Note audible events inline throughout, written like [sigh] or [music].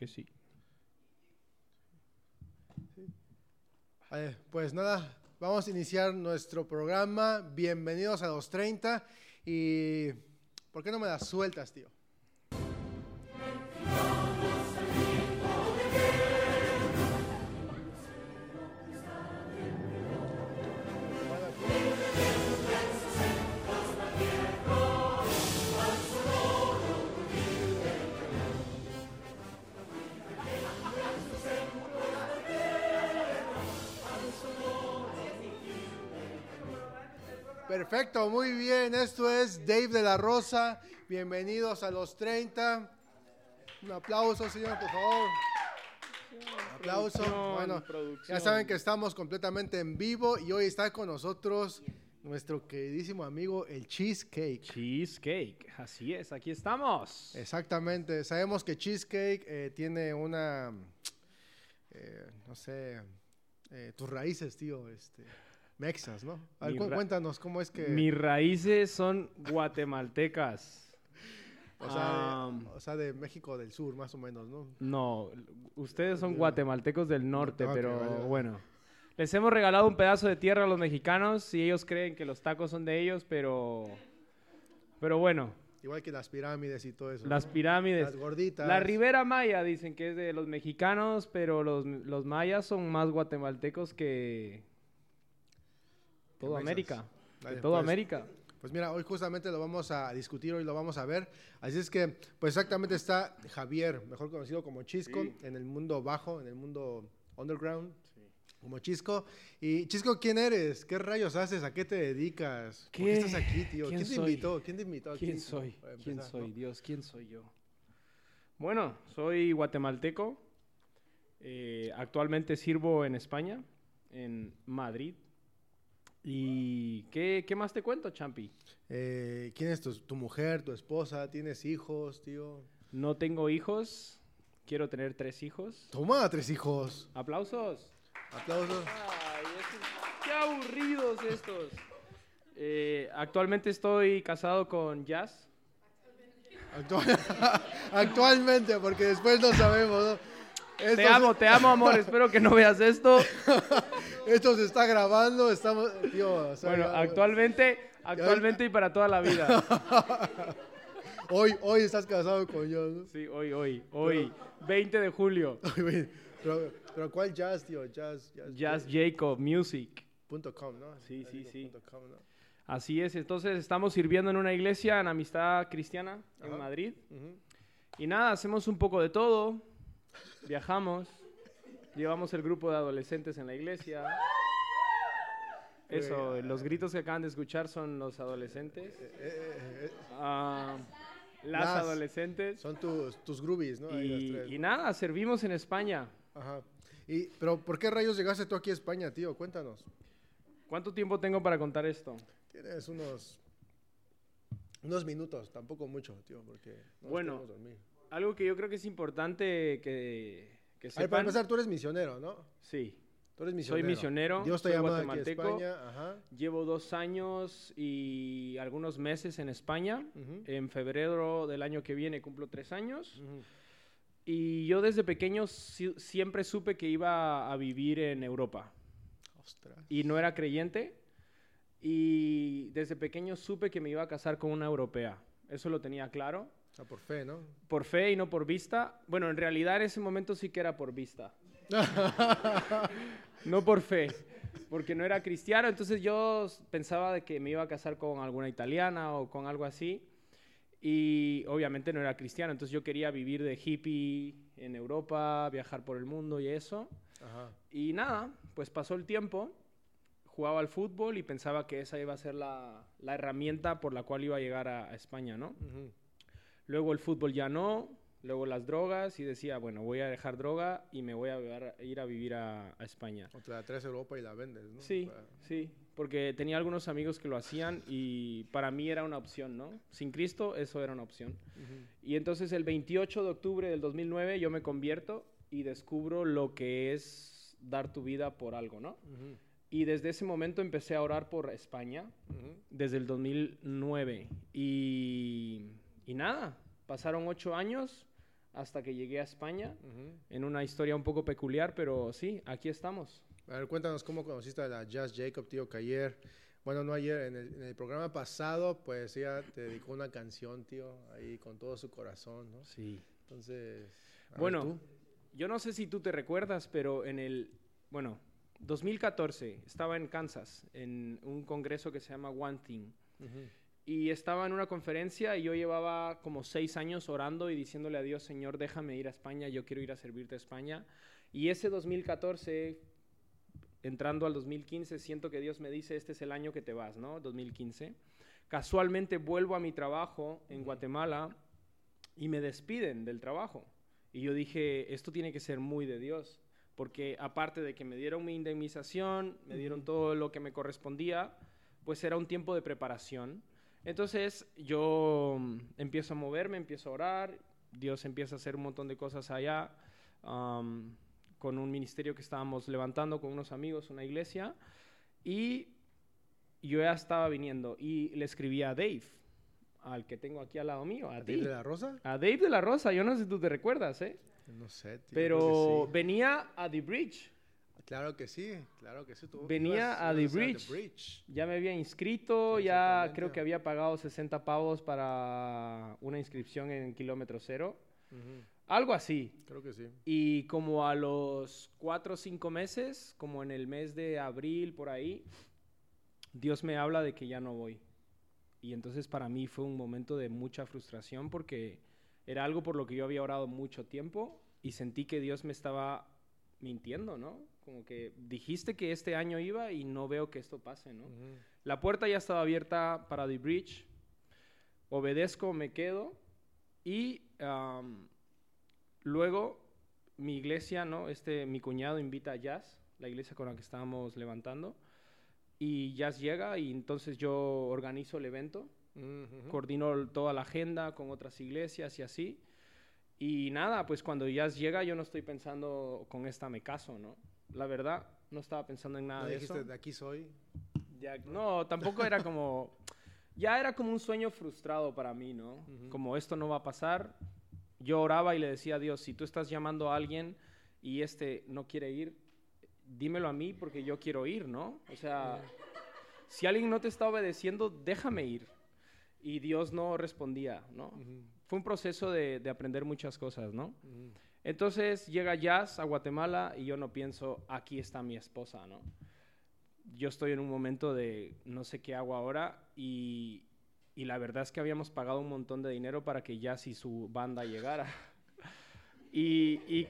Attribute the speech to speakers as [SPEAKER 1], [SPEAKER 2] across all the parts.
[SPEAKER 1] que sí.
[SPEAKER 2] Eh, pues nada, vamos a iniciar nuestro programa. Bienvenidos a los 30. Y ¿por qué no me das sueltas, tío? Perfecto, muy bien. Esto es Dave de la Rosa. Bienvenidos a los 30. Un aplauso, señor, por favor. Un aplauso.
[SPEAKER 1] Producción,
[SPEAKER 2] Bueno,
[SPEAKER 1] producción.
[SPEAKER 2] ya saben que estamos completamente en vivo y hoy está con nosotros nuestro queridísimo amigo el Cheesecake.
[SPEAKER 1] Cheesecake, así es, aquí estamos.
[SPEAKER 2] Exactamente. Sabemos que Cheesecake eh, tiene una, eh, no sé, eh, tus raíces, tío, este, mexas, ¿no? A ver, cu- cuéntanos cómo es que...
[SPEAKER 1] Mis raíces son guatemaltecas. [laughs]
[SPEAKER 2] O sea, de, o sea, de México del Sur, más o menos, ¿no?
[SPEAKER 1] No, ustedes son guatemaltecos del norte, pero
[SPEAKER 2] vale, vale.
[SPEAKER 1] bueno. Les hemos regalado un pedazo de tierra a los mexicanos y ellos creen que los tacos son de ellos, pero... Pero bueno,
[SPEAKER 2] Igual que las pirámides y todo eso.
[SPEAKER 1] las
[SPEAKER 2] ¿no?
[SPEAKER 1] pirámides.
[SPEAKER 2] Las gorditas.
[SPEAKER 1] La Ribera Maya dicen que es de los mexicanos, pero los, los mayas son más guatemaltecos que
[SPEAKER 2] mexas.
[SPEAKER 1] América.
[SPEAKER 2] Vale,
[SPEAKER 1] de toda
[SPEAKER 2] pues,
[SPEAKER 1] América.
[SPEAKER 2] Pues mira, hoy justamente lo vamos a discutir, hoy lo vamos a ver. Así es que, pues exactamente está Javier, mejor conocido como Chisco,
[SPEAKER 1] Sí.
[SPEAKER 2] en el mundo bajo, en el mundo underground, como Chisco. Y Chisco, ¿quién eres? ¿Qué rayos haces? ¿A qué te dedicas? ¿Por qué
[SPEAKER 1] ¿Qué?
[SPEAKER 2] estás aquí, tío?
[SPEAKER 1] ¿Quién
[SPEAKER 2] ¿Quién, te invitó? ¿Quién te invitó aquí?
[SPEAKER 1] ¿Quién soy? ¿Quién soy?
[SPEAKER 2] ¿no?
[SPEAKER 1] Dios, ¿quién soy yo? Bueno, soy guatemalteco. Eh, actualmente sirvo en España, en Madrid. ¿Y qué, qué más te cuento, Champi?
[SPEAKER 2] Eh, ¿Quién es tu, tu mujer, tu esposa? ¿Tienes hijos, tío?
[SPEAKER 1] No tengo hijos. Quiero tener tres hijos.
[SPEAKER 2] Toma, tres hijos.
[SPEAKER 1] ¡Aplausos!
[SPEAKER 2] Aplausos.
[SPEAKER 1] Ay, estos- qué aburridos estos. Eh, actualmente estoy casado con Jazz.
[SPEAKER 2] Actual- [laughs] Actualmente, porque después no sabemos. ¿no?
[SPEAKER 1] Te amo, te amo, amor. [laughs] Espero que no veas esto. [laughs]
[SPEAKER 2] Esto se está grabando, estamos.
[SPEAKER 1] Bueno, actualmente, actualmente y para toda la vida. [laughs]
[SPEAKER 2] Hoy, hoy estás casado con yo, ¿no?
[SPEAKER 1] Sí, hoy, hoy, hoy, 20 de julio.
[SPEAKER 2] pero, pero ¿cuál jazz, tío? Jazz. Jazz.
[SPEAKER 1] Jazz Jacob Music.
[SPEAKER 2] punto com, ¿no?
[SPEAKER 1] Sí, sí, sí.
[SPEAKER 2] punto com, ¿no?
[SPEAKER 1] Así es, entonces estamos sirviendo en una iglesia en Amistad Cristiana en
[SPEAKER 2] Ajá.
[SPEAKER 1] Madrid.
[SPEAKER 2] Ujú.
[SPEAKER 1] Y nada, hacemos un poco de todo. Viajamos. Llevamos el grupo de adolescentes en la iglesia. Eso, los gritos que acaban de escuchar son los adolescentes.
[SPEAKER 2] Eh, eh, eh,
[SPEAKER 1] Ah, las,
[SPEAKER 2] Las.
[SPEAKER 1] adolescentes.
[SPEAKER 2] son tus, tus groupies, ¿no?
[SPEAKER 1] Y, nada, servimos en España.
[SPEAKER 2] Ajá. Y, pero, ¿por qué rayos llegaste tú aquí a España, tío? Cuéntanos.
[SPEAKER 1] ¿Cuánto tiempo tengo para contar esto?
[SPEAKER 2] Tienes unos. Unos minutos, tampoco mucho, tío, porque. no
[SPEAKER 1] Bueno,
[SPEAKER 2] dormir.
[SPEAKER 1] Algo que yo creo que es importante que, que
[SPEAKER 2] A ver, para
[SPEAKER 1] sepan.
[SPEAKER 2] empezar, tú eres misionero, ¿no?
[SPEAKER 1] Sí,
[SPEAKER 2] Tú eres misionero.
[SPEAKER 1] misionero,
[SPEAKER 2] Dios te
[SPEAKER 1] soy
[SPEAKER 2] ha llamado aquí a
[SPEAKER 1] guatemalteco.
[SPEAKER 2] España. Ajá.
[SPEAKER 1] llevo dos años y algunos meses en España.
[SPEAKER 2] Ujú.
[SPEAKER 1] En febrero del año que viene cumplo tres años.
[SPEAKER 2] Ujú.
[SPEAKER 1] Y yo desde pequeño si- siempre supe que iba a vivir en Europa.
[SPEAKER 2] Ostras.
[SPEAKER 1] Y no era creyente. Y desde pequeño supe que me iba a casar con una europea. Eso lo tenía claro.
[SPEAKER 2] Sea, por fe, ¿no?
[SPEAKER 1] Por fe y no por vista. Bueno, en realidad en ese momento sí que era por vista. [laughs] no por fe. Porque no era cristiano. Entonces yo pensaba de que me iba a casar con alguna italiana o con algo así. Y obviamente no era cristiano. Entonces yo quería vivir de hippie en Europa, viajar por el mundo y eso.
[SPEAKER 2] Ajá.
[SPEAKER 1] Y nada, pues pasó el tiempo. Jugaba al fútbol y pensaba que esa iba a ser la, la herramienta por la cual iba a llegar a- a España, ¿no?
[SPEAKER 2] Ujú.
[SPEAKER 1] Luego el fútbol ya no, luego las drogas y decía, bueno, voy a dejar droga y me voy a ir a vivir a, a España.
[SPEAKER 2] O te la traes a Europa y la vendes, ¿no?
[SPEAKER 1] Sí, sí, porque tenía algunos amigos que lo hacían y para mí era una opción, ¿no? Sin Cristo eso era una opción. Y entonces el 28 de octubre del 2009 yo me convierto y descubro lo que es dar tu vida por algo, ¿no? Y desde ese momento empecé a orar por España,
[SPEAKER 2] Ujú.
[SPEAKER 1] desde el 2009. Y, y nada, pasaron ocho años hasta que llegué a España, en una historia un poco peculiar, pero sí, aquí estamos.
[SPEAKER 2] A ver, cuéntanos cómo conociste a la Jazz Jacob, tío, que ayer, bueno, no ayer, en el, programa pasado, pues ella te dedicó una canción, tío, ahí con todo su corazón, ¿no?
[SPEAKER 1] Sí.
[SPEAKER 2] Entonces,
[SPEAKER 1] bueno, yo no sé si tú te recuerdas, pero en el, bueno, 2014 estaba en Kansas, en un congreso que se llama One Thing. Y estaba en una conferencia y yo llevaba como seis años orando y diciéndole a Dios, Señor, déjame ir a España, yo quiero ir a servirte a España. Y ese 2014, entrando al 2015, siento que Dios me dice, este es el año que te vas, ¿no? 2015. Casualmente vuelvo a mi trabajo en Guatemala y me despiden del trabajo. Y yo dije, esto tiene que ser muy de Dios, porque aparte de que me dieron mi indemnización, me dieron todo lo que me correspondía, pues era un tiempo de preparación. Entonces yo mm, empiezo a moverme, empiezo a orar, Dios empieza a hacer un montón de cosas allá, con un ministerio que estábamos levantando con unos amigos, una iglesia, y yo ya estaba viniendo y le escribí a Dave, al que tengo aquí al lado mío, a,
[SPEAKER 2] Dave de la Rosa.
[SPEAKER 1] A Dave de la Rosa, yo no sé si tú te recuerdas, ¿eh?
[SPEAKER 2] No sé, tío,
[SPEAKER 1] Pero venía a The Bridge.
[SPEAKER 2] Claro que sí, claro que sí.
[SPEAKER 1] venía a The Bridge. Ya me había inscrito, ya creo que había pagado 60 pavos para una inscripción en kilómetro cero. Algo así.
[SPEAKER 2] Creo que sí.
[SPEAKER 1] Y como a los cuatro o cinco meses, como en el mes de abril, por ahí, Dios me habla de que ya no voy. Y entonces para mí fue un momento de mucha frustración porque era algo por lo que yo había orado mucho tiempo y sentí que Dios me estaba mintiendo, ¿no? Como que dijiste que este año iba y no veo que esto pase, ¿no? La puerta ya estaba abierta para The Bridge. Obedezco, me quedo y luego mi iglesia, ¿no? Este, mi cuñado invita a Jazz, la iglesia con la que estábamos levantando y Jazz llega y entonces yo organizo el evento, coordino toda la agenda con otras iglesias y así. Y nada, pues cuando Jazz llega yo no estoy pensando con esta me caso, ¿no? La verdad, no estaba pensando en nada de eso.
[SPEAKER 2] de aquí soy?
[SPEAKER 1] no, tampoco era como... Ya era como un sueño frustrado para mí, ¿no? Como esto no va a pasar. Yo oraba y le decía a Dios, si tú estás llamando a alguien y este no quiere ir, dímelo a mí porque yo quiero ir, ¿no? O sea, si alguien no te está obedeciendo, déjame ir. Y Dios no respondía, ¿no? Fue un proceso de, aprender muchas cosas, ¿no? Entonces llega Jazz a Guatemala y yo no pienso, aquí está mi esposa, ¿no? Yo estoy en un momento de no sé qué hago ahora y, y la verdad es que habíamos pagado un montón de dinero para que Jazz y su banda llegara. [laughs] y, y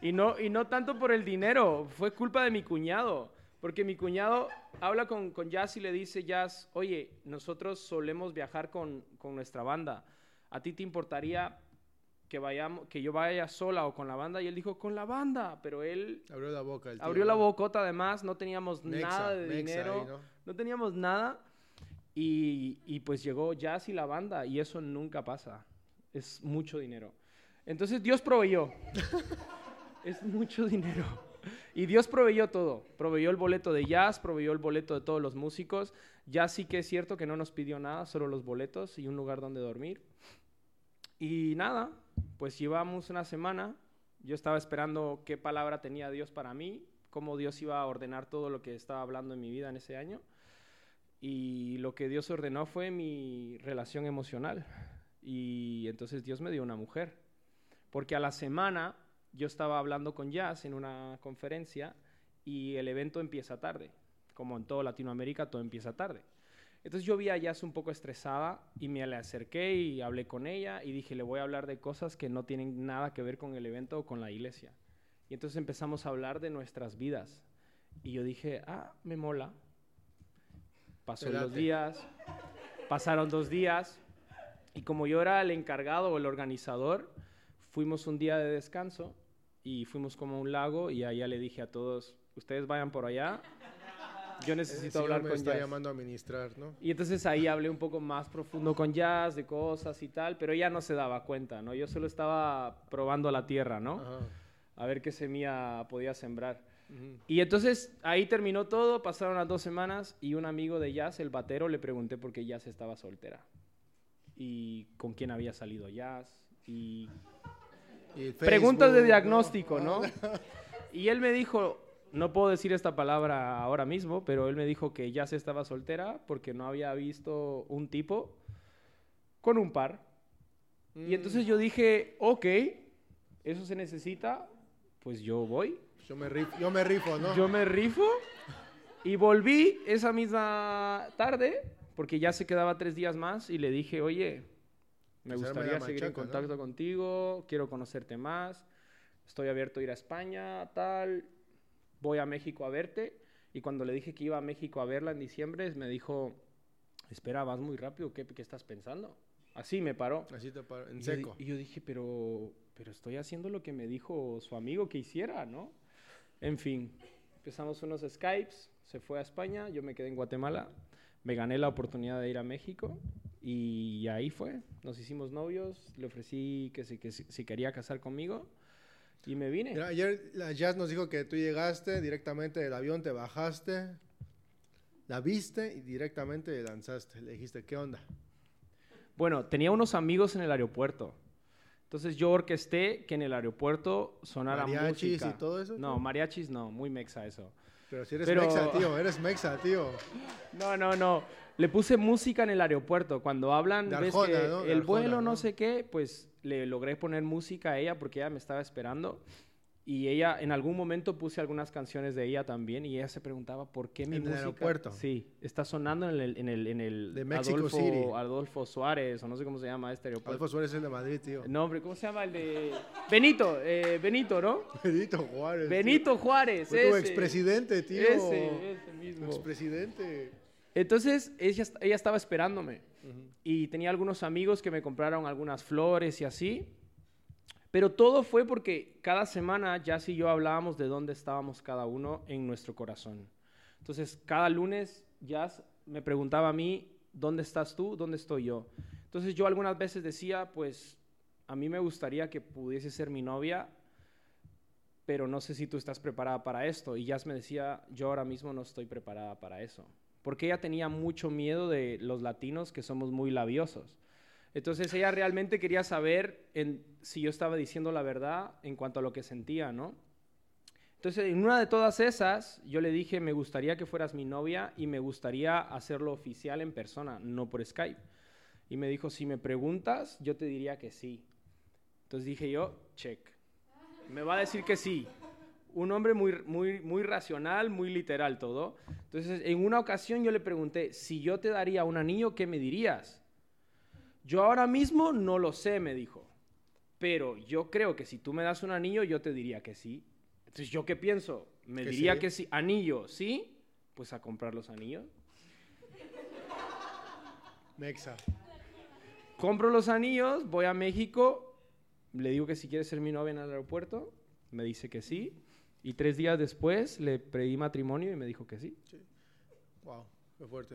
[SPEAKER 1] y no, y no tanto por el dinero, fue culpa de mi cuñado. Porque mi cuñado habla con, con Jazz y le dice, Jazz, oye, nosotros solemos viajar con, con nuestra banda. ¿A ti te importaría que, vayamos, que yo vaya sola o con la banda? Y él dijo, con la banda. Pero él...
[SPEAKER 2] Abrió la boca. El
[SPEAKER 1] abrió la bocota además, no teníamos nada de dinero. ¿no? teníamos nada. Y, y pues llegó Jazz y la banda. Y eso nunca pasa. Es mucho dinero. Entonces Dios proveyó. [laughs] es mucho dinero. Y Dios proveyó todo. Proveyó el boleto de jazz, proveyó el boleto de todos los músicos. Ya sí que es cierto que no nos pidió nada, solo los boletos y un lugar donde dormir. Y nada, pues llevamos una semana. Yo estaba esperando qué palabra tenía Dios para mí, cómo Dios iba a ordenar todo lo que estaba hablando en mi vida en ese año. Y lo que Dios ordenó fue mi relación emocional. Y entonces Dios me dio una mujer. Porque a la semana yo estaba hablando con Jazz en una conferencia y el evento empieza tarde. Como en toda Latinoamérica, todo empieza tarde. Entonces yo vi a Jazz un poco estresada y me le acerqué y hablé con ella y dije, le voy a hablar de cosas que no tienen nada que ver con el evento o con la iglesia. Y entonces empezamos a hablar de nuestras vidas. Y yo dije, ah, me mola. Pasó los días, pasaron dos días, y como yo era el encargado o el organizador, fuimos un día de descanso y fuimos como a un lago y allá le dije a todos, ustedes vayan por allá, yo necesito hablar con
[SPEAKER 2] está llamando a ministrar, ¿no?
[SPEAKER 1] Y entonces ahí hablé un poco más profundo con Jazz, de cosas y tal, pero ella no se daba cuenta, ¿no? Yo solo estaba probando la tierra, ¿no? A ver qué semilla podía sembrar. Y entonces ahí terminó todo, pasaron las dos semanas y un amigo de Jazz, el batero, le pregunté por qué Jazz estaba soltera y con quién había salido Jazz y
[SPEAKER 2] Y
[SPEAKER 1] preguntas de diagnóstico, ¿no? [laughs] Y él me dijo, no puedo decir esta palabra ahora mismo, pero él me dijo que ya se estaba soltera porque no había visto un tipo con un par. Y entonces yo dije, ok, eso se necesita, pues yo voy.
[SPEAKER 2] Yo me rifo, yo me rifo ¿no?
[SPEAKER 1] Yo me rifo y volví esa misma tarde porque ya se quedaba tres días más y le dije, oye, me
[SPEAKER 2] Pues
[SPEAKER 1] gustaría seguir en contacto contigo, quiero conocerte más, estoy abierto a ir a España, tal, voy a México a verte. Y cuando le dije que iba a México a verla en diciembre, me dijo, espera, vas muy rápido, ¿qué, qué estás pensando? Así me paró.
[SPEAKER 2] Así te paro, en
[SPEAKER 1] Y yo
[SPEAKER 2] seco.
[SPEAKER 1] Y yo dije, pero, pero estoy haciendo lo que me dijo su amigo que hiciera, ¿no? En fin, empezamos unos Skypes, se fue a España, yo me quedé en Guatemala, me gané la oportunidad de ir a México y ahí fue. Nos hicimos novios, le ofrecí que si, que si, si quería casar conmigo y me vine.
[SPEAKER 2] Mira, ayer la Jazz nos dijo que tú llegaste directamente del avión, te bajaste, la viste y directamente lanzaste. Le dijiste, ¿qué onda?
[SPEAKER 1] Bueno, tenía unos amigos en el aeropuerto. Entonces yo orquesté que en el aeropuerto sonara
[SPEAKER 2] ¿Mariachis
[SPEAKER 1] música.
[SPEAKER 2] y todo eso?
[SPEAKER 1] No, mariachis no, muy mexa eso.
[SPEAKER 2] Pero si eres
[SPEAKER 1] Pero-
[SPEAKER 2] mexa, tío, eres mexa, tío. [laughs]
[SPEAKER 1] No, no, no. Le puse música en el aeropuerto. Cuando hablan,
[SPEAKER 2] De
[SPEAKER 1] ves
[SPEAKER 2] Arjona,
[SPEAKER 1] que
[SPEAKER 2] ¿no?
[SPEAKER 1] El
[SPEAKER 2] Arjona,
[SPEAKER 1] vuelo no
[SPEAKER 2] ¿no?
[SPEAKER 1] sé qué, pues le logré poner música a ella porque ella me estaba esperando. Y ella, en algún momento puse algunas canciones de ella también y ella se preguntaba por qué mi
[SPEAKER 2] ¿En el
[SPEAKER 1] música...
[SPEAKER 2] aeropuerto?
[SPEAKER 1] Sí, está sonando en el, en el, en el
[SPEAKER 2] De Mexico
[SPEAKER 1] Adolfo,
[SPEAKER 2] City.
[SPEAKER 1] Adolfo Suárez, o no sé cómo se llama este aeropuerto.
[SPEAKER 2] Adolfo Suárez es el de Madrid, tío.
[SPEAKER 1] No, hombre, ¿cómo se llama el de...? Benito, eh, Benito, ¿no?
[SPEAKER 2] Benito Juárez. tío.
[SPEAKER 1] Benito Juárez,
[SPEAKER 2] Fue tu expresidente, tío.
[SPEAKER 1] Ese, ese mismo.
[SPEAKER 2] expresidente.
[SPEAKER 1] Entonces, ella, ella estaba esperándome. Y tenía algunos amigos que me compraron algunas flores y así. Pero todo fue porque cada semana Jazz y yo hablábamos de dónde estábamos cada uno en nuestro corazón. Entonces, cada lunes Jazz me preguntaba a mí, ¿dónde estás tú? ¿Dónde estoy yo? Entonces, yo algunas veces decía, pues, a mí me gustaría que pudiese ser mi novia, pero no sé si tú estás preparada para esto. Y Jazz me decía, yo ahora mismo no estoy preparada para eso. Porque ella tenía mucho miedo de los latinos que somos muy labiosos. Entonces ella realmente quería saber si yo estaba diciendo la verdad en cuanto a lo que sentía, ¿no? Entonces, en una de todas esas, yo le dije, me gustaría que fueras mi novia y me gustaría hacerlo oficial en persona, no por Skype. Y me dijo, si me preguntas, yo te diría que sí. Entonces dije yo, check. Me va a decir que sí. Un hombre muy, muy, muy racional, muy literal todo. Entonces, en una ocasión yo le pregunté, si yo te daría un anillo, ¿qué me dirías? Yo ahora mismo no lo sé, me dijo. Pero yo creo que si tú me das un anillo, yo te diría que sí. Entonces, ¿yo qué pienso? Me
[SPEAKER 2] Que
[SPEAKER 1] diría
[SPEAKER 2] sí.
[SPEAKER 1] que sí. Anillo, ¿sí? Pues a comprar los anillos.
[SPEAKER 2] Mexa.
[SPEAKER 1] Compro los anillos, voy a México, le digo que si quiere ser mi novia en el aeropuerto, me dice que sí. Y tres días después le pedí matrimonio y me dijo que sí.
[SPEAKER 2] Wow, qué fuerte.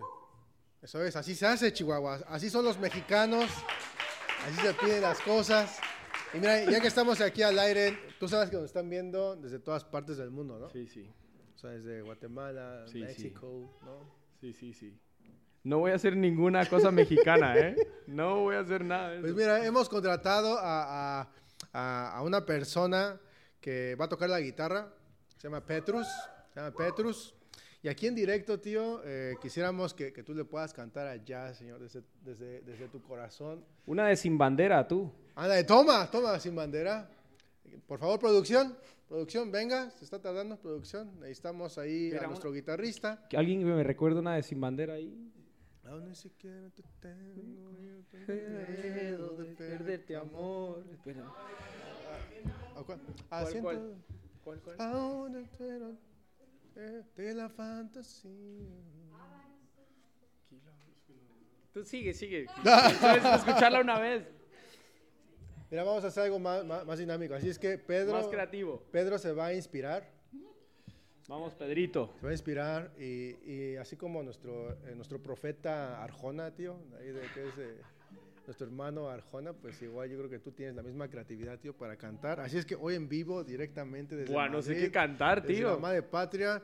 [SPEAKER 2] Eso es, así se hace, Chihuahua. Así son los mexicanos. Así se piden las cosas. Y mira, ya que estamos aquí al aire, tú sabes que nos están viendo desde todas partes del mundo, ¿no?
[SPEAKER 1] Sí, sí.
[SPEAKER 2] O sea, desde Guatemala,
[SPEAKER 1] Sí, sí.
[SPEAKER 2] México, ¿no?
[SPEAKER 1] Sí, sí, sí. No voy a hacer ninguna cosa mexicana, ¿eh? No voy a hacer nada de eso.
[SPEAKER 2] Pues mira, hemos contratado a, a- a- a una persona que va a tocar la guitarra. Se llama Petrus. Se llama Petrus. Y aquí en directo, tío, eh, quisiéramos que, que tú le puedas cantar a jazz, señor, desde, desde, desde tu corazón.
[SPEAKER 1] Una de sin bandera, tú.
[SPEAKER 2] Anda, toma, toma, sin bandera. Por favor, producción. Producción, venga, se está tardando, producción. Necesitamos ahí
[SPEAKER 1] Espera,
[SPEAKER 2] a nuestro guitarrista.
[SPEAKER 1] ¿Que ¿Alguien me recuerda una de sin bandera ahí?
[SPEAKER 2] Aún ni siquiera te tengo, miedo de perderte,
[SPEAKER 1] amor. Espera.
[SPEAKER 2] ¿A cuál?
[SPEAKER 1] ¿Cuál,
[SPEAKER 2] Asiento
[SPEAKER 1] cuál? ¿Cuál,
[SPEAKER 2] de la fantasía.
[SPEAKER 1] Tú sigue, sigue. [laughs] Escucharla una vez.
[SPEAKER 2] Mira, vamos a hacer algo más, más, más dinámico. Así es que Pedro,
[SPEAKER 1] Más creativo.
[SPEAKER 2] Pedro se va a inspirar.
[SPEAKER 1] Vamos, Pedrito.
[SPEAKER 2] Se va a inspirar y, y así como nuestro, eh, nuestro profeta Arjona, tío, ahí de que es eh, nuestro hermano Arjona, pues igual yo creo que tú tienes la misma creatividad, tío, para cantar. Así es que hoy en vivo, directamente desde
[SPEAKER 1] Buah, no sé
[SPEAKER 2] Madrid,
[SPEAKER 1] qué cantar,
[SPEAKER 2] desde
[SPEAKER 1] tío.
[SPEAKER 2] la madre patria.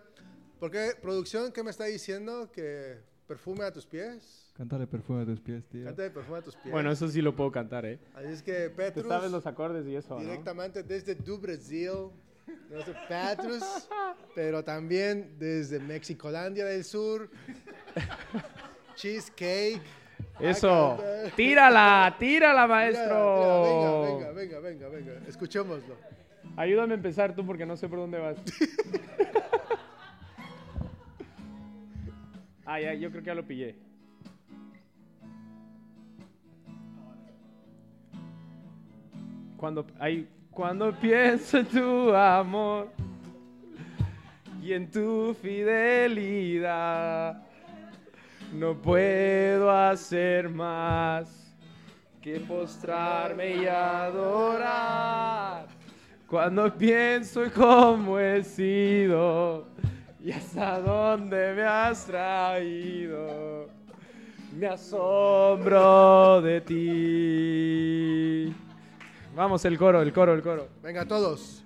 [SPEAKER 2] Porque, producción, ¿qué me está diciendo? Que perfume a tus pies.
[SPEAKER 3] Cántale perfume a tus pies, tío.
[SPEAKER 2] Cántale perfume a tus pies.
[SPEAKER 1] Bueno, eso sí lo puedo cantar, ¿eh?
[SPEAKER 2] Así es que
[SPEAKER 1] Te
[SPEAKER 2] Petrus,
[SPEAKER 1] sabes los acordes y eso, ¿no?
[SPEAKER 2] directamente desde du Brasil, desde Petrus, pero también desde Mexicolandia del Sur, [laughs] Cheesecake.
[SPEAKER 1] Eso.
[SPEAKER 2] Canta. [laughs]
[SPEAKER 1] Tírala, tírala, maestro.
[SPEAKER 2] Venga, venga, venga, venga, venga. Escuchémoslo.
[SPEAKER 1] Ayúdame a empezar tú porque no sé por dónde vas. [laughs] ah, ya, yo creo que ya lo pillé. Cuando, ay, cuando pienso en tu amor y en tu fidelidad, no puedo hacer más que postrarme y adorar. Cuando pienso en cómo he sido y hasta dónde me has traído, me asombro de ti. Vamos, el coro, el coro, el coro.
[SPEAKER 2] Venga, todos.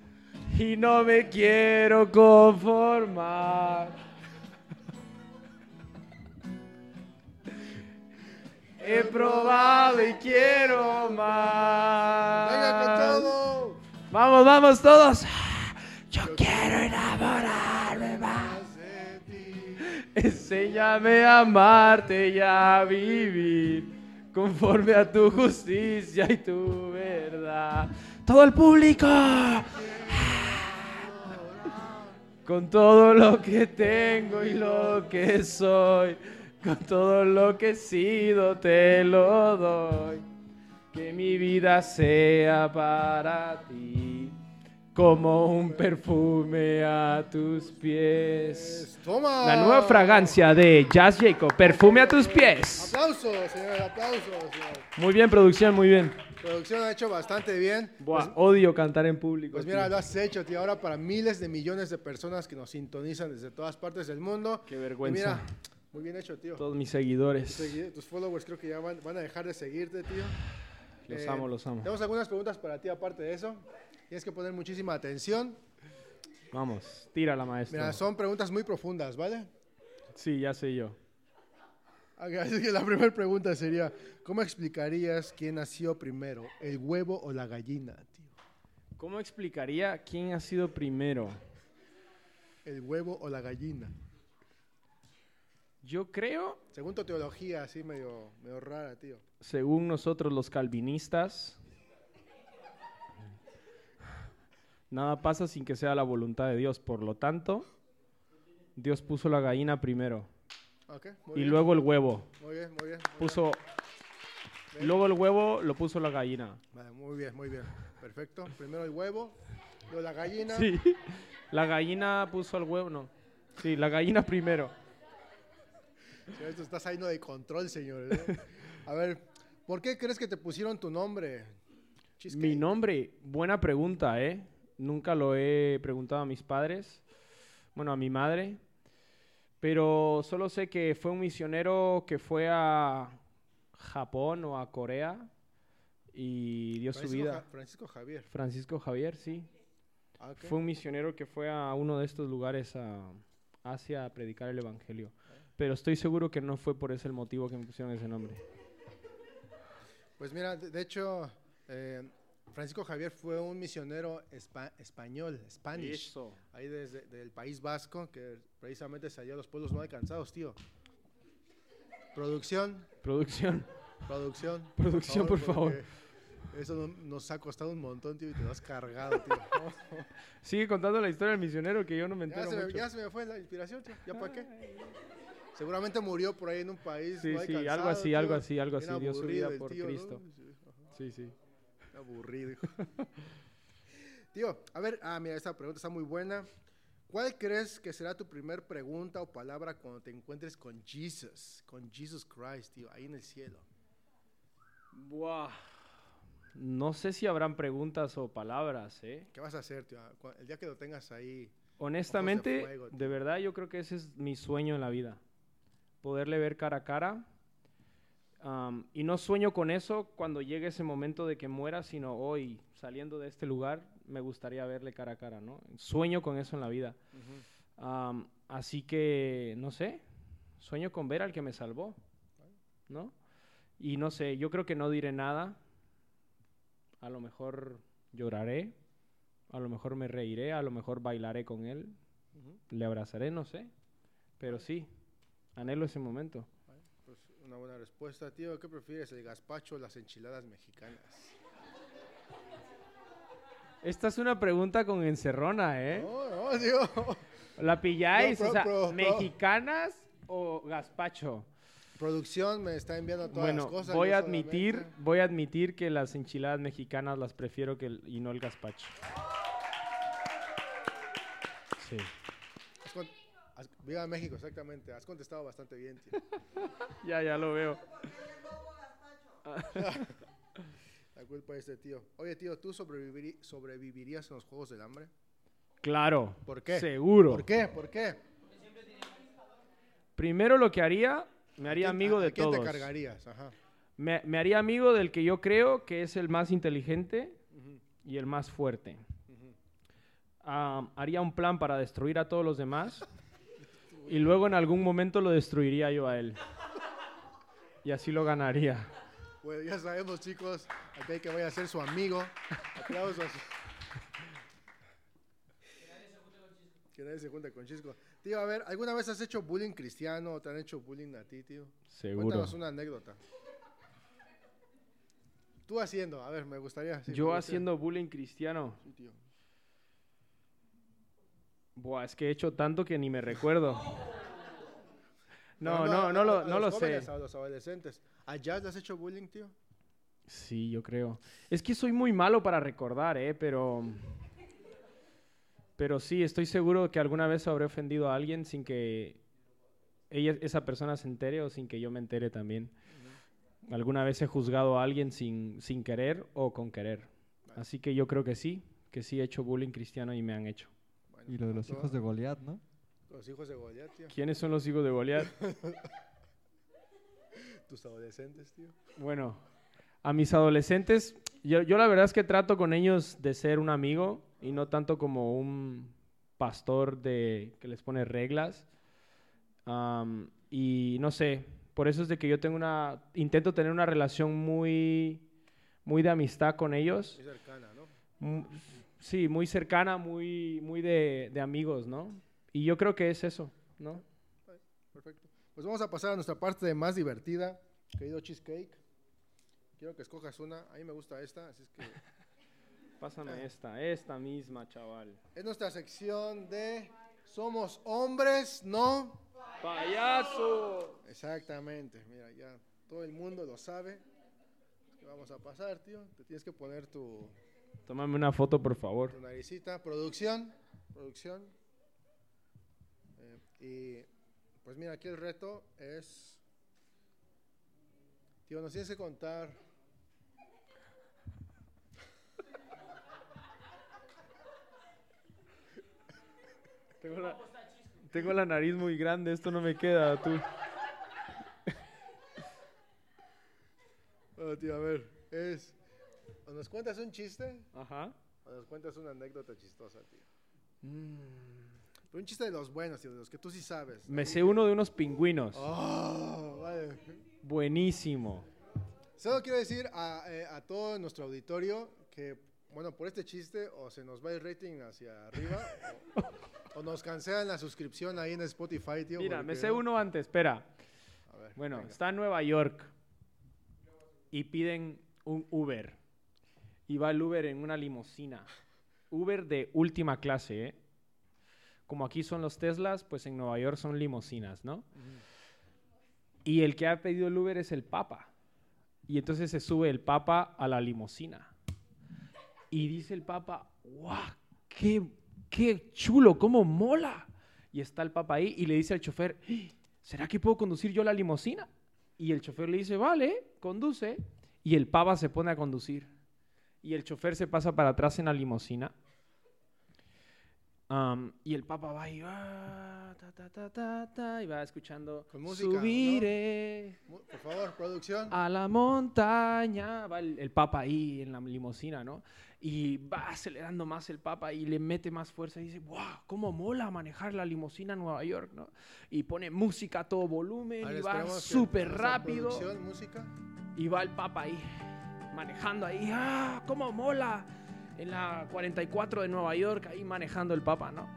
[SPEAKER 1] Y no me quiero conformar. He probado y quiero más.
[SPEAKER 2] Venga con todo.
[SPEAKER 1] Vamos, vamos todos. Yo quiero enamorarme más.
[SPEAKER 2] de ti.
[SPEAKER 1] Enséñame a amarte y a vivir conforme a tu justicia y tu verdad. Todo el público. Con todo lo que tengo y lo que soy, con todo lo que he sido, te lo doy. Que mi vida sea para ti, como un perfume a tus pies.
[SPEAKER 2] Toma.
[SPEAKER 1] La nueva fragancia de Jazz Jacob, perfume a tus pies.
[SPEAKER 2] Aplausos, señor, aplausos. señor.
[SPEAKER 1] Muy bien, producción, muy bien.
[SPEAKER 2] Producción ha hecho bastante bien.
[SPEAKER 1] Buah, odio cantar en público.
[SPEAKER 2] Pues mira, lo has hecho, tío. Ahora para miles de millones de personas que nos sintonizan desde todas partes del mundo.
[SPEAKER 1] Qué
[SPEAKER 2] Y
[SPEAKER 1] vergüenza.
[SPEAKER 2] mira, muy bien hecho, tío.
[SPEAKER 1] Todos mis seguidores.
[SPEAKER 2] segui- Tus followers creo que ya van, van a dejar de seguirte, tío.
[SPEAKER 1] Los
[SPEAKER 2] Eh,
[SPEAKER 1] amo, los amo.
[SPEAKER 2] Tenemos algunas preguntas para ti aparte de eso. Tienes que poner muchísima atención.
[SPEAKER 1] Vamos, tírala, maestro.
[SPEAKER 2] Mira, son preguntas muy profundas, ¿vale?
[SPEAKER 1] Sí, ya sé yo.
[SPEAKER 2] Ok, Así que la primera pregunta sería, ¿cómo explicarías quién nació primero, el huevo o la gallina, tío?
[SPEAKER 1] ¿Cómo explicaría quién ha sido primero?
[SPEAKER 2] El huevo o la gallina.
[SPEAKER 1] Yo creo,
[SPEAKER 2] Según tu teología, así medio, medio rara, tío.
[SPEAKER 1] según nosotros los calvinistas, nada pasa sin que sea la voluntad de Dios. Por lo tanto, Dios puso la gallina primero
[SPEAKER 2] muy
[SPEAKER 1] y
[SPEAKER 2] bien.
[SPEAKER 1] luego el huevo.
[SPEAKER 2] Muy bien, muy bien. muy
[SPEAKER 1] Puso, luego el huevo lo puso la gallina.
[SPEAKER 2] Vale, muy bien, muy bien. Perfecto. Primero el huevo, luego la gallina.
[SPEAKER 1] Sí. La gallina puso el huevo, no. Sí, la gallina primero.
[SPEAKER 2] Esto está saliendo de control, señor. ¿eh? A ver, ¿por qué crees que te pusieron tu nombre? Cheesecake.
[SPEAKER 1] Mi nombre, buena pregunta, ¿eh? Nunca lo he preguntado a mis padres, bueno, a mi madre, pero solo sé que fue un misionero que fue a Japón o a Corea y dio su
[SPEAKER 2] Francisco,
[SPEAKER 1] vida.
[SPEAKER 2] Ja- Francisco Javier.
[SPEAKER 1] Francisco Javier, sí.
[SPEAKER 2] Ah, ok.
[SPEAKER 1] Fue un misionero que fue a uno de estos lugares a Asia a predicar el Evangelio. Pero estoy seguro que no fue por ese el motivo que me pusieron ese nombre.
[SPEAKER 2] Pues mira, de, de hecho, eh, Francisco Javier fue un misionero espa- español, Spanish,
[SPEAKER 1] Eso.
[SPEAKER 2] ahí desde del País Vasco, que precisamente salió a los pueblos no alcanzados, tío. Producción,
[SPEAKER 1] Producción.
[SPEAKER 2] producción. [laughs]
[SPEAKER 1] Producción, por favor.
[SPEAKER 2] Eso no- nos ha costado un montón, tío, y te lo has cargado, tío. [laughs]
[SPEAKER 1] Sigue contando la historia del misionero que yo no me
[SPEAKER 2] ya,
[SPEAKER 1] entero
[SPEAKER 2] se me,
[SPEAKER 1] mucho.
[SPEAKER 2] ya se me fue la inspiración, tío. ¿Ya para qué? Seguramente murió por ahí en un país
[SPEAKER 1] Sí,
[SPEAKER 2] no
[SPEAKER 1] sí, algo así,
[SPEAKER 2] tío.
[SPEAKER 1] algo así, algo así. Dio su vida por
[SPEAKER 2] tío, ¿no?
[SPEAKER 1] Cristo.
[SPEAKER 2] Sí.
[SPEAKER 1] Sí, sí.
[SPEAKER 2] Aburrido, hijo. [laughs] Tío, a ver, ah, mira, esta pregunta está muy buena. ¿Cuál crees que será tu primer pregunta o palabra cuando te encuentres con Jesus, con Jesus Christ, tío, ahí en el cielo?
[SPEAKER 1] Buah. No sé si habrán preguntas o palabras, ¿eh?
[SPEAKER 2] ¿Qué vas a hacer, tío? El día que lo tengas ahí.
[SPEAKER 1] Honestamente,
[SPEAKER 2] fuego,
[SPEAKER 1] de verdad yo creo que ese es mi sueño en la vida. Poderle ver cara a cara. Am, y no sueño con eso cuando llegue ese momento de que muera, sino hoy, saliendo de este lugar, me gustaría verle cara a cara, ¿no? Sueño con eso en la vida. Am, así que, no sé, Sueño con ver al que me salvó, ¿no? Y no sé, yo creo que no diré nada. A lo mejor lloraré, a lo mejor me reiré, a lo mejor bailaré con él, le abrazaré, no sé. Pero sí, anhelo ese momento.
[SPEAKER 2] Pues una buena respuesta, tío. ¿Qué prefieres, el gazpacho o las enchiladas mexicanas?
[SPEAKER 1] Esta es una pregunta con encerrona, ¿eh?
[SPEAKER 2] No, no, tío.
[SPEAKER 1] ¿La pilláis?
[SPEAKER 2] No, pro-
[SPEAKER 1] o sea,
[SPEAKER 2] pro- pro-
[SPEAKER 1] ¿mexicanas o gazpacho?
[SPEAKER 2] Producción me está enviando todas
[SPEAKER 1] Bueno,
[SPEAKER 2] las cosas.
[SPEAKER 1] voy a admitir,
[SPEAKER 2] solamente-
[SPEAKER 1] voy a admitir que las enchiladas mexicanas las prefiero que el- y no el gazpacho. Sí.
[SPEAKER 2] Has Viva México, exactamente. Has contestado bastante bien, tío. [laughs]
[SPEAKER 1] Ya, ya lo veo. [laughs]
[SPEAKER 2] La culpa es de tío. Oye, tío, ¿tú sobrevivirías en los Juegos del Hambre?
[SPEAKER 1] Claro.
[SPEAKER 2] ¿Por qué?
[SPEAKER 1] Seguro.
[SPEAKER 2] ¿Por qué? ¿Por qué?
[SPEAKER 1] Primero lo que haría, me haría
[SPEAKER 2] ¿Quién-
[SPEAKER 1] amigo
[SPEAKER 2] a
[SPEAKER 1] de
[SPEAKER 2] quién
[SPEAKER 1] todos.
[SPEAKER 2] te cargarías? Ajá.
[SPEAKER 1] Me, me haría amigo del que yo creo que es el más inteligente
[SPEAKER 2] Ujú,
[SPEAKER 1] y el más fuerte.
[SPEAKER 2] ujú.
[SPEAKER 1] Ah, haría un plan para destruir a todos los demás [laughs] y luego en algún momento lo destruiría yo a él. Y así lo ganaría.
[SPEAKER 2] Bueno, ya sabemos, chicos. Hay que vaya a ser su amigo. Aplausos. Que nadie se junte con Chisco. Tío, a ver, ¿alguna vez has hecho bullying cristiano o te han hecho bullying a ti, tío?
[SPEAKER 1] Seguro.
[SPEAKER 2] Cuéntanos una anécdota. Tú haciendo, a ver, me gustaría. sí, me
[SPEAKER 1] Yo
[SPEAKER 2] gustaría.
[SPEAKER 1] haciendo bullying cristiano.
[SPEAKER 2] Sí, tío.
[SPEAKER 1] Buah, es que he hecho tanto que ni me recuerdo. [laughs] No, no, no lo, no lo sé.
[SPEAKER 2] A los adolescentes. ¿A Jazz le has hecho bullying, tío?
[SPEAKER 1] Sí, yo creo. Es que soy muy malo para recordar, ¿eh? Pero... Pero sí, estoy seguro que alguna vez habré ofendido a alguien sin que ella, esa persona se entere o sin que yo me entere también. Alguna vez he juzgado a alguien sin, sin querer o con querer. Así que yo creo que sí, que sí he hecho bullying cristiano y me han hecho.
[SPEAKER 3] Y lo de los hijos de Goliat, ¿no?
[SPEAKER 2] Los hijos de Goliat, tío.
[SPEAKER 1] ¿Quiénes son los hijos de Goliat? [laughs]
[SPEAKER 2] Tus adolescentes, tío.
[SPEAKER 1] Bueno, a mis adolescentes, yo, yo la verdad es que trato con ellos de ser un amigo y no tanto como un pastor de que les pone reglas. Y no sé, por eso es de que yo tengo una, intento tener una relación muy, muy de amistad con ellos.
[SPEAKER 2] Muy cercana, ¿no?
[SPEAKER 1] Sí, muy cercana, muy, muy de, de amigos, ¿no? Y yo creo que es eso, ¿no?
[SPEAKER 2] Perfecto. Pues vamos a pasar a nuestra parte más divertida, querido Cheesecake. Quiero que escojas una. A mí me gusta esta, así es que [laughs]
[SPEAKER 1] Pásame esta, esta misma, chaval.
[SPEAKER 2] es nuestra sección de Somos hombres, ¿no?
[SPEAKER 1] ¡Payaso!
[SPEAKER 2] Exactamente. Mira, ya todo el mundo lo sabe. ¿Qué vamos a pasar, tío? Te tienes que poner tu,
[SPEAKER 1] Tómame una foto, por favor.
[SPEAKER 2] tu naricita. Producción. Producción. Eh, y pues mira, aquí el reto es... Tío, nos tienes que contar...
[SPEAKER 1] Tengo la, tengo la nariz muy grande, esto no me queda, tú.
[SPEAKER 2] Bueno, tío, a ver, es... ¿O nos cuentas un chiste
[SPEAKER 1] Ajá.
[SPEAKER 2] o nos cuentas una anécdota chistosa, tío? Pero un chiste de los buenos, tío, de los que tú sí sabes.
[SPEAKER 1] Me sé uno de unos pingüinos.
[SPEAKER 2] Oh, vale.
[SPEAKER 1] Buenísimo.
[SPEAKER 2] Solo quiero decir a, eh, a todo nuestro auditorio que, bueno, por este chiste o se nos va el rating hacia arriba o, o nos cancelan la suscripción ahí en Spotify, tío.
[SPEAKER 1] Mira,
[SPEAKER 2] porque
[SPEAKER 1] me sé
[SPEAKER 2] no-
[SPEAKER 1] uno antes, espera.
[SPEAKER 2] A ver,
[SPEAKER 1] Bueno,
[SPEAKER 2] venga.
[SPEAKER 1] está en Nueva York y piden un Uber. Y va el Uber en una limusina. Uber de última clase, ¿eh? Como aquí son los Teslas, pues en Nueva York son limusinas, ¿no? Y el que ha pedido el Uber es el Papa. Y entonces se sube el Papa a la limusina. Y dice el Papa, ¡guau! ¡Qué, qué chulo! ¡Cómo mola! Y está el Papa ahí y le dice al chofer, "¡Ah! ¿será que puedo conducir yo la limusina? Y el chofer le dice, vale, conduce. Y el Papa se pone a conducir. Y el chofer se pasa para atrás en la limusina. Y el Papa va y va, ta, ta, ta, ta, ta, y va escuchando.
[SPEAKER 2] Con música.
[SPEAKER 1] Subiré
[SPEAKER 2] Mu- Por favor, producción.
[SPEAKER 1] a la montaña. Va el, el Papa ahí en la limusina, ¿no? Y va acelerando más el Papa y le mete más fuerza y dice, wow, cómo mola manejar la limusina en Nueva York, ¿no? Y pone música a todo volumen
[SPEAKER 2] ver,
[SPEAKER 1] y va súper rápido.
[SPEAKER 2] Música.
[SPEAKER 1] Y va el Papa ahí, manejando ahí. ¡Ah, cómo mola! En la 44 de Nueva York, ahí manejando el Papa, ¿no?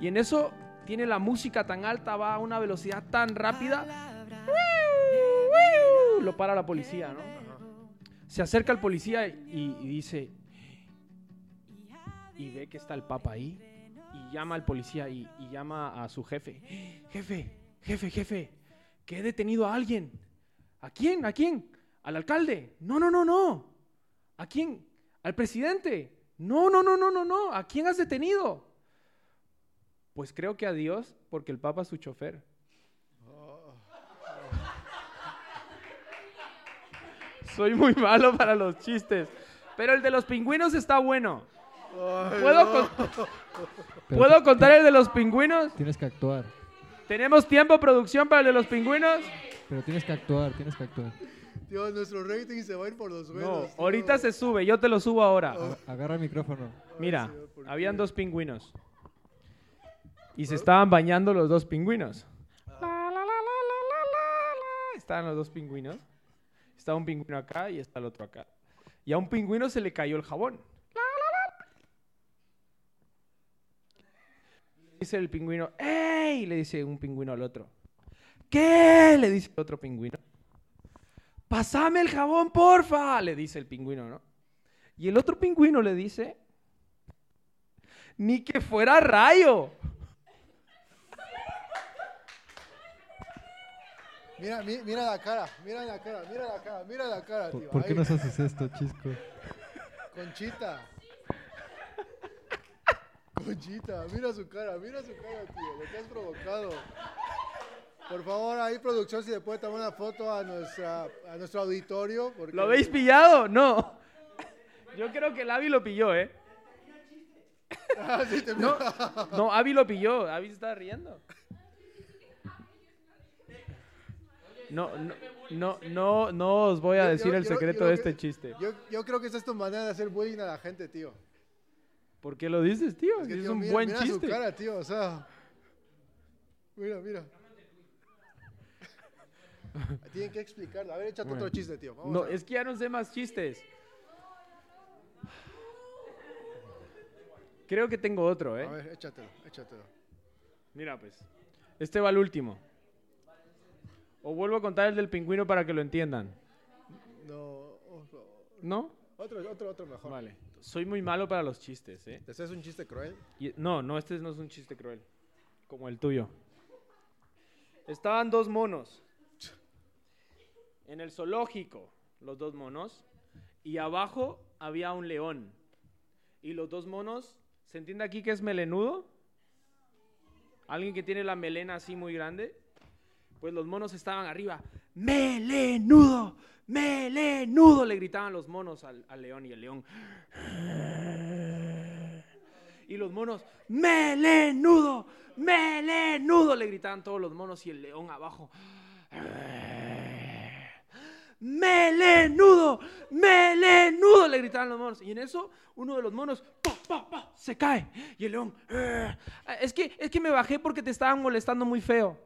[SPEAKER 1] Y en eso tiene la música tan alta, va a una velocidad tan rápida. ¡wiu, wiu! Lo para la policía, ¿no? Se acerca el policía y, y dice. Y ve que está el Papa ahí. Y llama al policía y, y llama a su jefe. Jefe, jefe, jefe, que he detenido a alguien. ¿A quién? ¿A quién? ¿Al alcalde? No, no, no, no. ¿A quién? ¿Al presidente? No, no, no, no, no, no. ¿A quién has detenido? Pues creo que a Dios, porque el Papa es su chofer. [laughs] Soy muy malo para los chistes. Pero el de los pingüinos está bueno. ¿Puedo,
[SPEAKER 2] no.
[SPEAKER 1] con- [laughs]
[SPEAKER 3] Pero
[SPEAKER 1] ¿Puedo contar el de los pingüinos?
[SPEAKER 3] Tienes que actuar.
[SPEAKER 1] ¿Tenemos tiempo, producción, para el de los pingüinos?
[SPEAKER 3] Pero tienes que actuar, tienes que actuar.
[SPEAKER 2] Tío, nuestro rating se va a ir por los
[SPEAKER 1] No,
[SPEAKER 2] suelos. tío.
[SPEAKER 1] ahorita se sube, yo te lo subo ahora.
[SPEAKER 2] Oh.
[SPEAKER 3] A- Agarra el micrófono.
[SPEAKER 1] Mira,
[SPEAKER 2] señor, ¿por
[SPEAKER 1] habían dos pingüinos. Y se estaban bañando los dos pingüinos. La, la, la, la, la, la, la, la. Estaban los dos pingüinos. Estaba un pingüino acá y está el otro acá. Y a un pingüino se le cayó el jabón. La, la, la. Dice el pingüino, ¡Ey! Le dice un pingüino al otro. ¿Qué? Le dice el otro pingüino. Pásame el jabón, porfa, le dice el pingüino, ¿no? Y el otro pingüino le dice, ni que fuera rayo.
[SPEAKER 2] Mira, mi- mira la cara, mira la cara, mira la cara, mira la cara,
[SPEAKER 3] ¿Por,
[SPEAKER 2] tío.
[SPEAKER 3] por qué
[SPEAKER 2] Ahí,
[SPEAKER 3] nos haces esto, Chisco?
[SPEAKER 2] Conchita. Conchita, mira su cara, mira su cara, tío. Lo que has provocado. Por favor, ahí producción, si le puede tomar una foto a, nuestra, a nuestro auditorio. Porque
[SPEAKER 1] ¿Lo habéis pillado? No. Yo creo que el Avi lo pilló, ¿eh?
[SPEAKER 2] Ah, sí, te-
[SPEAKER 1] No, no, Avi lo pilló. Avi se está riendo. No, no, no, no, no os voy a decir
[SPEAKER 2] yo-
[SPEAKER 1] el secreto
[SPEAKER 2] yo
[SPEAKER 1] de este chiste.
[SPEAKER 2] Yo, yo creo que esa es tu manera de hacer bullying a la gente, tío.
[SPEAKER 1] ¿Por qué lo dices, tío?
[SPEAKER 2] Es que,
[SPEAKER 1] es un
[SPEAKER 2] mira,
[SPEAKER 1] buen
[SPEAKER 2] mira
[SPEAKER 1] chiste.
[SPEAKER 2] su cara, tío, o sea. Mira, mira. Tienen que explicarlo. A ver, échate
[SPEAKER 1] Bueno.
[SPEAKER 2] otro chiste, tío. Vamos
[SPEAKER 1] No, es que ya no sé más chistes. Creo que tengo otro, ¿eh?
[SPEAKER 2] A ver, échatelo, échatelo.
[SPEAKER 1] Mira, pues. Este va al último. O vuelvo a contar el del pingüino para que lo entiendan.
[SPEAKER 2] No, otro,
[SPEAKER 1] ¿No?
[SPEAKER 2] otro, otro, otro mejor.
[SPEAKER 1] Vale. Soy muy malo para los chistes, ¿eh?
[SPEAKER 2] ¿Este es un chiste cruel?
[SPEAKER 1] Y- no, no, este no es un chiste cruel. Como el tuyo. Estaban dos monos. En el zoológico, los dos monos. Y abajo había un león. Y los dos monos, ¿se entiende aquí que es melenudo? Alguien que tiene la melena así muy grande. Pues los monos estaban arriba. ¡Melenudo! ¡Melenudo! Le gritaban los monos al, al león y el león. Y los monos, melenudo, melenudo, le gritaban todos los monos y el león abajo. Melenudo, melenudo, le gritaban los monos. Y en eso, uno de los monos, pa, pa, pa, se cae. Y el león, "Eh, es que, es que me bajé porque te estaban molestando muy feo.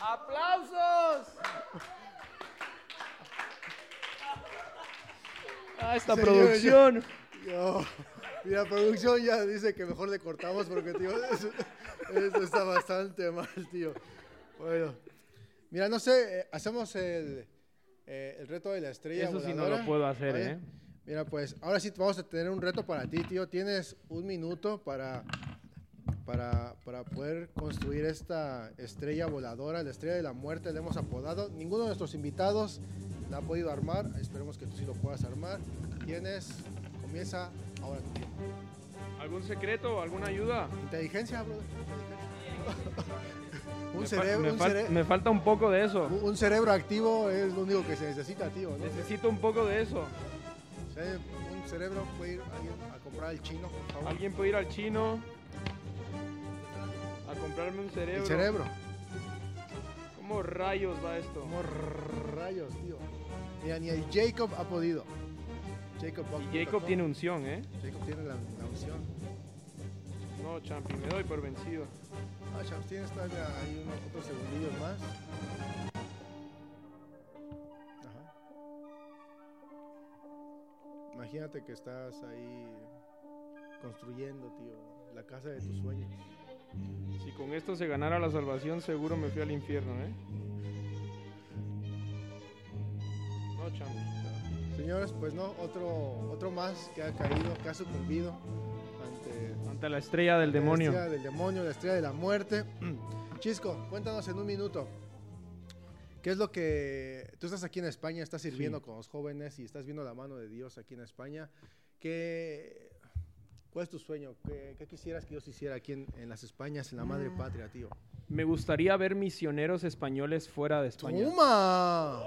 [SPEAKER 1] ¡Aplausos! Ah, esta
[SPEAKER 2] Señor,
[SPEAKER 1] producción.
[SPEAKER 2] Yo- mira, producción ya dice que mejor le cortamos porque, tío, [laughs] eso, eso está bastante mal, tío. Bueno, mira, no sé, eh, hacemos el, eh, el reto de la estrella
[SPEAKER 1] Eso sí no lo puedo hacer,
[SPEAKER 2] ¿vale?
[SPEAKER 1] ¿eh?
[SPEAKER 2] Mira, pues ahora sí vamos a tener un reto para ti, tío. Tienes un minuto para, para, para poder construir esta estrella voladora, la estrella de la muerte, le hemos apodado. Ninguno de nuestros invitados la ha podido armar. Esperemos que tú sí lo puedas armar. Tienes, comienza ahora tu tiempo.
[SPEAKER 1] ¿Algún secreto o alguna ayuda?
[SPEAKER 2] Inteligencia, brother. inteligencia. [laughs] un,
[SPEAKER 1] me,
[SPEAKER 2] cerebro,
[SPEAKER 1] me
[SPEAKER 2] un,
[SPEAKER 1] fal-
[SPEAKER 2] cere-
[SPEAKER 1] me falta un poco de eso.
[SPEAKER 2] un- cerebro activo es lo único que se necesita, tío. ¿no?
[SPEAKER 1] Necesito un poco de eso.
[SPEAKER 2] Un cerebro? ¿Puede ir alguien a comprar al chino, por favor?
[SPEAKER 1] ¿Alguien puede ir al chino a comprarme un cerebro?
[SPEAKER 2] El cerebro.
[SPEAKER 1] ¿Cómo rayos va esto?
[SPEAKER 2] Como rayos, tío. Mira, ni el Jacob ha podido. Jacob,
[SPEAKER 1] Y Jacob tiene unción, ¿eh?
[SPEAKER 2] Jacob tiene la, la unción.
[SPEAKER 1] No, Champi, me doy por vencido.
[SPEAKER 2] Ah, chavos, tienes todavía ahí unos otros segundillos más. Ajá. Imagínate que estás ahí construyendo, tío, la casa de tus sueños.
[SPEAKER 1] Si con esto se ganara la salvación, seguro me fui al infierno, ¿eh? No, Champi.
[SPEAKER 2] Señores, pues no, otro, otro más que ha caído, que ha sucumbido Ante
[SPEAKER 1] la estrella del
[SPEAKER 2] la
[SPEAKER 1] demonio.
[SPEAKER 2] estrella del demonio, la estrella de la muerte. [clears throat] Chisco, cuéntanos en un minuto. ¿Qué es lo que tú estás aquí en España, estás sirviendo
[SPEAKER 1] Sí.
[SPEAKER 2] con los jóvenes y estás viendo la mano de Dios aquí en España? ¿Qué, ¿Cuál es tu sueño? ¿Qué, qué quisieras que Dios hiciera aquí en, en las Españas, en la madre
[SPEAKER 1] Mm.
[SPEAKER 2] patria, tío?
[SPEAKER 1] Me gustaría ver misioneros españoles fuera de España.
[SPEAKER 2] ¡Toma!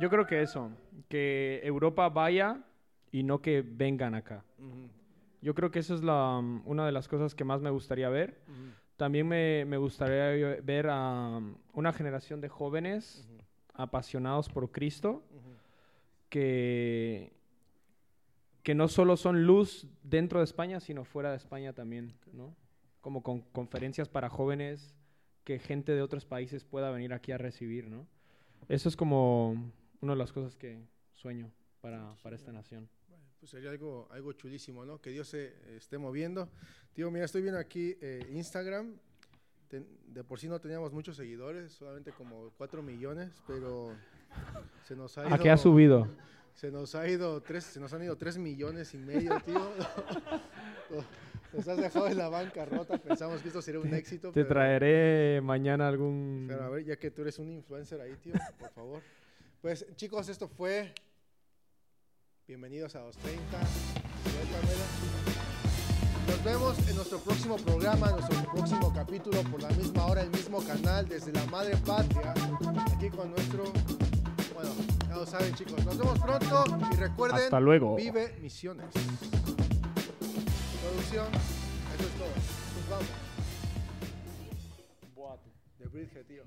[SPEAKER 1] Yo creo que eso, que Europa vaya y no que vengan acá.
[SPEAKER 2] Ujú,
[SPEAKER 1] Yo creo que eso es la, um, una de las cosas que más me gustaría ver. También me, me gustaría ver a um, una generación de jóvenes apasionados por Cristo que, que no solo son luz dentro de España, sino fuera de España también, ¿no? Como con conferencias para jóvenes que gente de otros países pueda venir aquí a recibir, ¿no? Eso es como una de las cosas que sueño para, para esta nación.
[SPEAKER 2] Pues sería algo, algo chulísimo, ¿no? Que Dios se eh, esté moviendo. Tío, mira, estoy viendo aquí eh, Instagram. Ten- de por sí no teníamos muchos seguidores, solamente como 4 millones, pero se nos ha ido.
[SPEAKER 1] ¿A qué ha subido?
[SPEAKER 2] Se nos ha ido tres, se nos han ido 3 millones y medio, tío. nos has dejado en la bancarrota. Pensamos que esto sería un éxito.
[SPEAKER 1] Te
[SPEAKER 2] pero-
[SPEAKER 1] traeré mañana algún...
[SPEAKER 2] pero a ver, ya que tú eres un influencer ahí, tío, por favor. Pues chicos, esto fue. Bienvenidos a 230. Soy Pamela. Nos vemos en nuestro próximo programa, en nuestro próximo capítulo, por la misma hora, el mismo canal, desde la madre patria, aquí con nuestro. Bueno, ya lo saben, chicos. Nos vemos pronto y recuerden:
[SPEAKER 1] Hasta luego.
[SPEAKER 2] Vive Misiones. Producción, eso es todo. Nos vamos. De Bridge, tío.